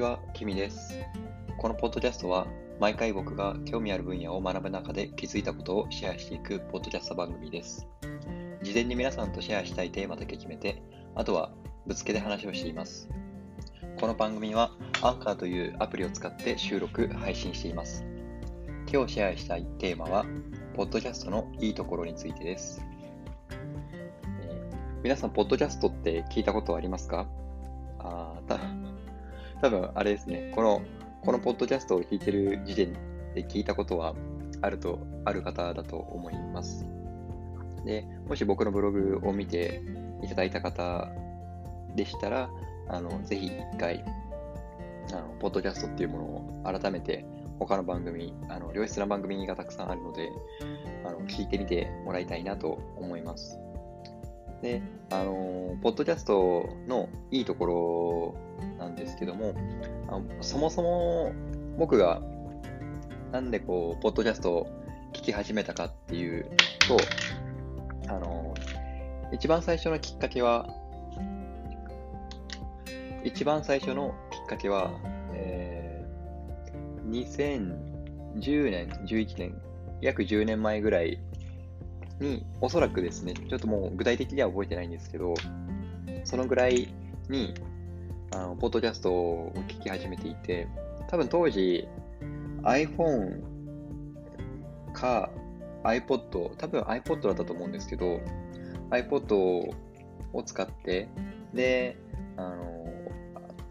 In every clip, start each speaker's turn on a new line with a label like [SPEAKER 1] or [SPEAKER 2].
[SPEAKER 1] は、キミです。このポッドキャストは、毎回僕が興味ある分野を学ぶ中で気づいたことをシェアしていくポッドキャスト番組です。事前に皆さんとシェアしたいテーマだけ決めて、あとはぶつけで話をしています。この番組は、アンカーというアプリを使って収録、配信しています。今日シェアしたいテーマは、ポッドキャストのいいところについてです。えー皆さん、ポッドキャストって聞いたことありますか？あた多分あれですね、この、このポッドキャストを聞いてる時点で聞いたことはあると、ある方だと思います。で、もし僕のブログを見ていただいた方でしたら、あの、ぜひ一回、あの、ポッドキャストっていうものを改めて他の番組、あの、良質な番組がたくさんあるので、あの、聞いてみてもらいたいなと思います。で、あの、ポッドキャストのいいところなんですけども、あのそもそも僕がなんでこう、ポッドキャストを聞き始めたかっていうと、あの、一番最初のきっかけは、一番最初のきっかけは、えー、2010年、11年、約10年前ぐらいに、おそらくですね、ちょっともう具体的には覚えてないんですけど、そのぐらいに、あの、ポッドキャストを聞き始めていて、多分当時、iPhone か iPod、多分 iPod だったと思うんですけど、iPod を使って、で、あの、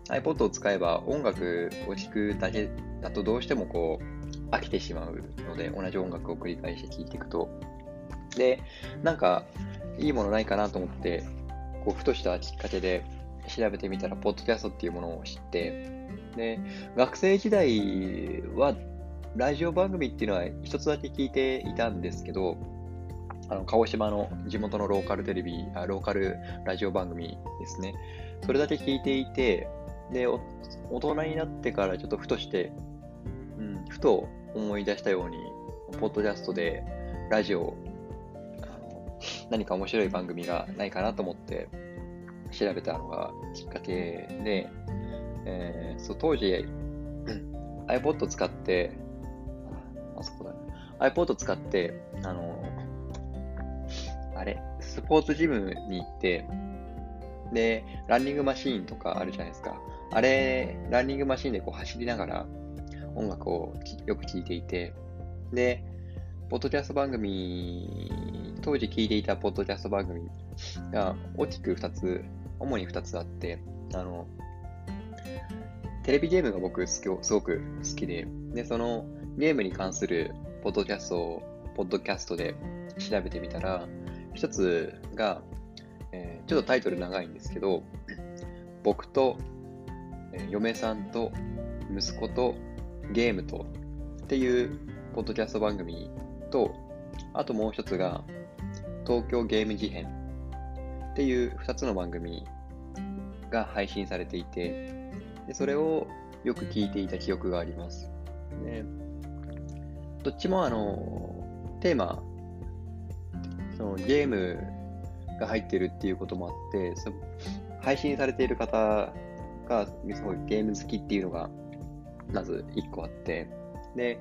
[SPEAKER 1] iPod を使えば音楽を聴くだけだとどうしてもこう飽きてしまうので、同じ音楽を繰り返して聴いていくと。で、なんかいいものないかなと思って、こうふとしたきっかけで調べてみたら、ポッドキャストっていうものを知って、で、学生時代はラジオ番組っていうのは一つだけ聞いていたんですけど、あの、鹿児島の地元のローカルテレビ、あローカルラジオ番組ですね。それだけ聞いていて、で、大人になってからちょっとふとして、うん、ふと思い出したように、ポッドキャストでラジオ、何か面白い番組がないかなと思って調べたのがきっかけで、えーそう当時、iPod 使って、あそこだ、iPod 使って、あの、あれ、スポーツジムに行って、で、ランニングマシーンとかあるじゃないですか。あれ、ランニングマシーンでこう走りながら音楽をよく聴いていて、で、ポッドキャスト番組、当時聴いていたポッドキャスト番組が大きく2つ、主に2つあって、あの、テレビゲームが僕すごすごく好きで、で、そのゲームに関するポッドキャストを、ポッドキャストで調べてみたら、一つが、えーちょっとタイトル長いんですけど、僕と、えー嫁さんと息子とゲームとっていうポッドキャスト番組と、あともう一つが東京ゲーム事変っていう二つの番組が配信されていて、でそれをよく聞いていた記憶があります。でどっちもあの、テーマ、そのゲームが入ってるっていうこともあって、そ配信されている方がすごいゲーム好きっていうのがまず一個あって、で、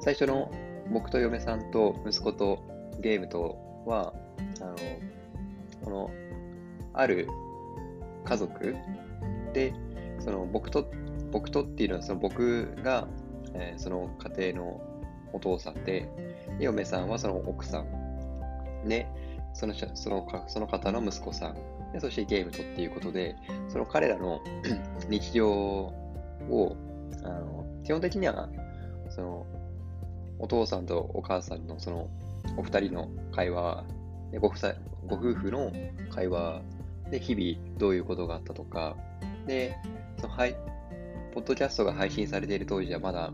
[SPEAKER 1] 最初の僕と嫁さんと息子とゲームとは、あの、この、ある家族で、その僕と、僕とっていうのはその僕が、えーその家庭のお父さんで、嫁さんはその奥さん。で、そのそのその方の息子さん。で、そしてゲームとっていうことで、その彼らの 日常を、あの、基本的には、その、お父さんとお母さんのその、お二人の会話、でご夫妻ご夫婦の会話で日々どういうことがあったとか、で、そのはい、ポッドキャストが配信されている当時はまだ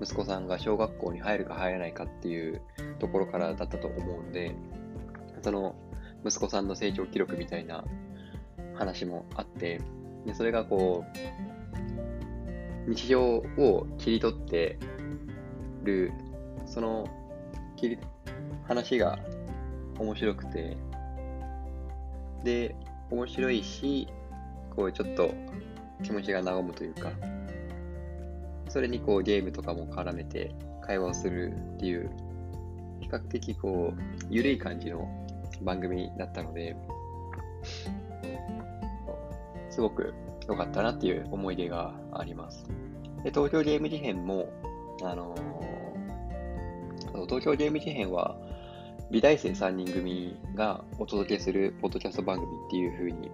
[SPEAKER 1] 息子さんが小学校に入るか入らないかっていうところからだったと思うんで、その息子さんの成長記録みたいな話もあって、でそれがこう、日常を切り取ってる、その切り話が面白くて、で、面白いし、こうちょっと気持ちが和むというか、それにこうゲームとかも絡めて会話をするっていう、比較的こう、ゆるい感じの番組だったので、すごく良かったなっていう思い出があります。で東京ゲーム事変も、あのー、東京ゲーム事変は、美大生3人組がお届けするポッドキャスト番組っていう風に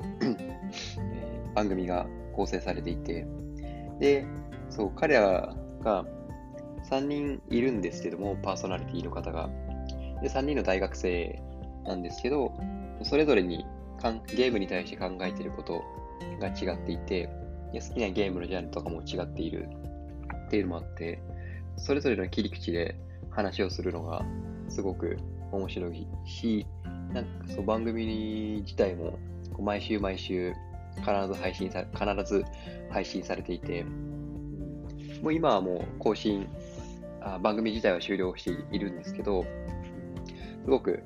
[SPEAKER 1] えー、番組が構成されていて、で、そう、彼らが3人いるんですけども、パーソナリティの方が。で、3人の大学生なんですけど、それぞれにかんゲームに対して考えてることが違っていて、好きなゲームのジャンルとかも違っているっていうのもあって、それぞれの切り口で話をするのがすごく面白いし、なんかそう番組自体もこう毎週毎週必ず配信さ必ず配信されていて、もう今はもう更新あ、番組自体は終了しているんですけど、すごく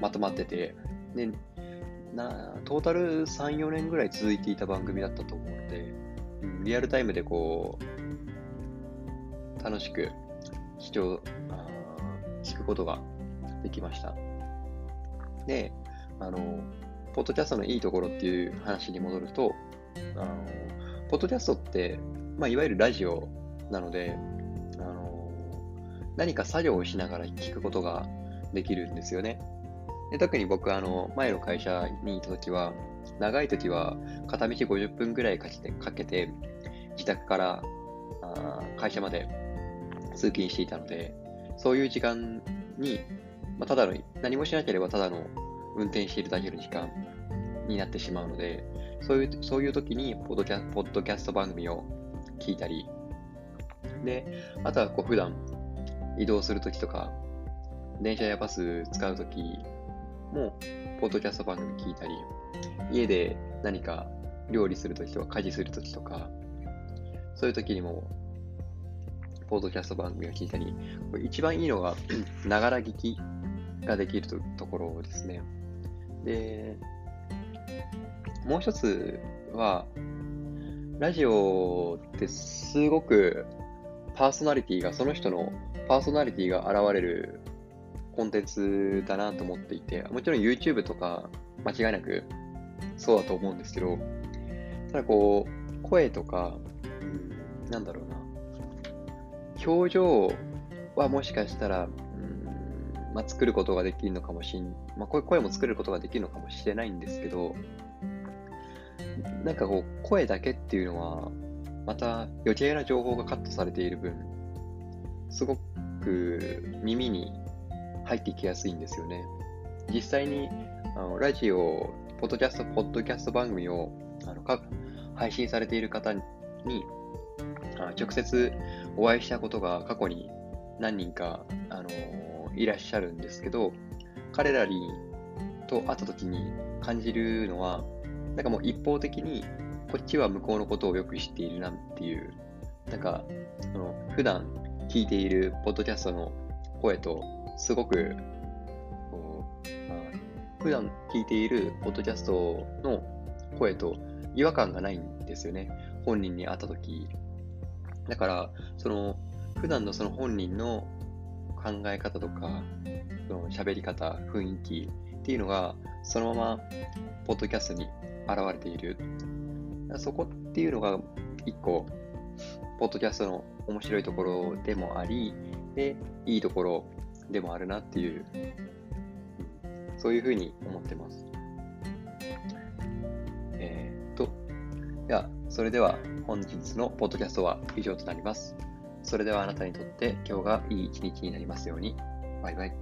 [SPEAKER 1] まとまってて、でなトータル3、4年ぐらい続いていた番組だったと思うので、リアルタイムでこう、楽しく視聴、聞くことができました。で、あの、ポッドキャストのいいところっていう話に戻ると、あの、ポッドキャストって、まあ、いわゆるラジオなので、あの、何か作業をしながら聞くことができるんですよね。で特に僕、あの、前の会社にいた時は、長い時は片道50分ぐらいかけて、かけて自宅からあ会社まで通勤していたので、そういう時間に、まあ、ただの、何もしなければただの運転しているだけの時間になってしまうので、そういう、そういう時にポッドキャポッドキャスト番組を聞いたり、で、あとはこう普段移動するときとか、電車やバス使うときも、ポッドキャスト番組聞いたり、家で何か料理するときとか、家事するときとか、そういうときにも、ポッドキャスト番組を聞いたり、一番いいのが、ながら聞きができるところですね。で、もう一つは、ラジオってすごくパーソナリティが、その人のパーソナリティが現れるコンテンツだなと思っていて、もちろん YouTube とか間違いなくそうだと思うんですけど、ただこう、声とか、なんだろうな、表情はもしかしたら、うんまあ、作ることができるのかもしん、まあ、声も作ることができるのかもしれないんですけど、なんかこう、声だけっていうのは、また余計な情報がカットされている分、すごく耳に入ってきやすいんですよね。実際にあのラジオ、ポッドキャスト、ポッドキャスト番組をあの配信されている方にあ直接お会いしたことが過去に何人か、あのいらっしゃるんですけど、彼らにと会った時に感じるのは、なんかもう一方的にこっちは向こうのことをよく知っているなっていう、なんか、その普段聞いているポッドキャストの声とすごく、こう、普段聞いているポッドキャストの声と違和感がないんですよね。本人に会ったとき。だから、その、普段のその本人の考え方とか、その喋り方、雰囲気っていうのが、そのまま、ポッドキャストに現れている。そこっていうのが、一個、ポッドキャストの面白いところでもあり、で、いいところでもあるなっていう、そういうふうに思ってます。それでは本日のポッドキャストは以上となります。それではあなたにとって今日がいい一日になりますように。バイバイ。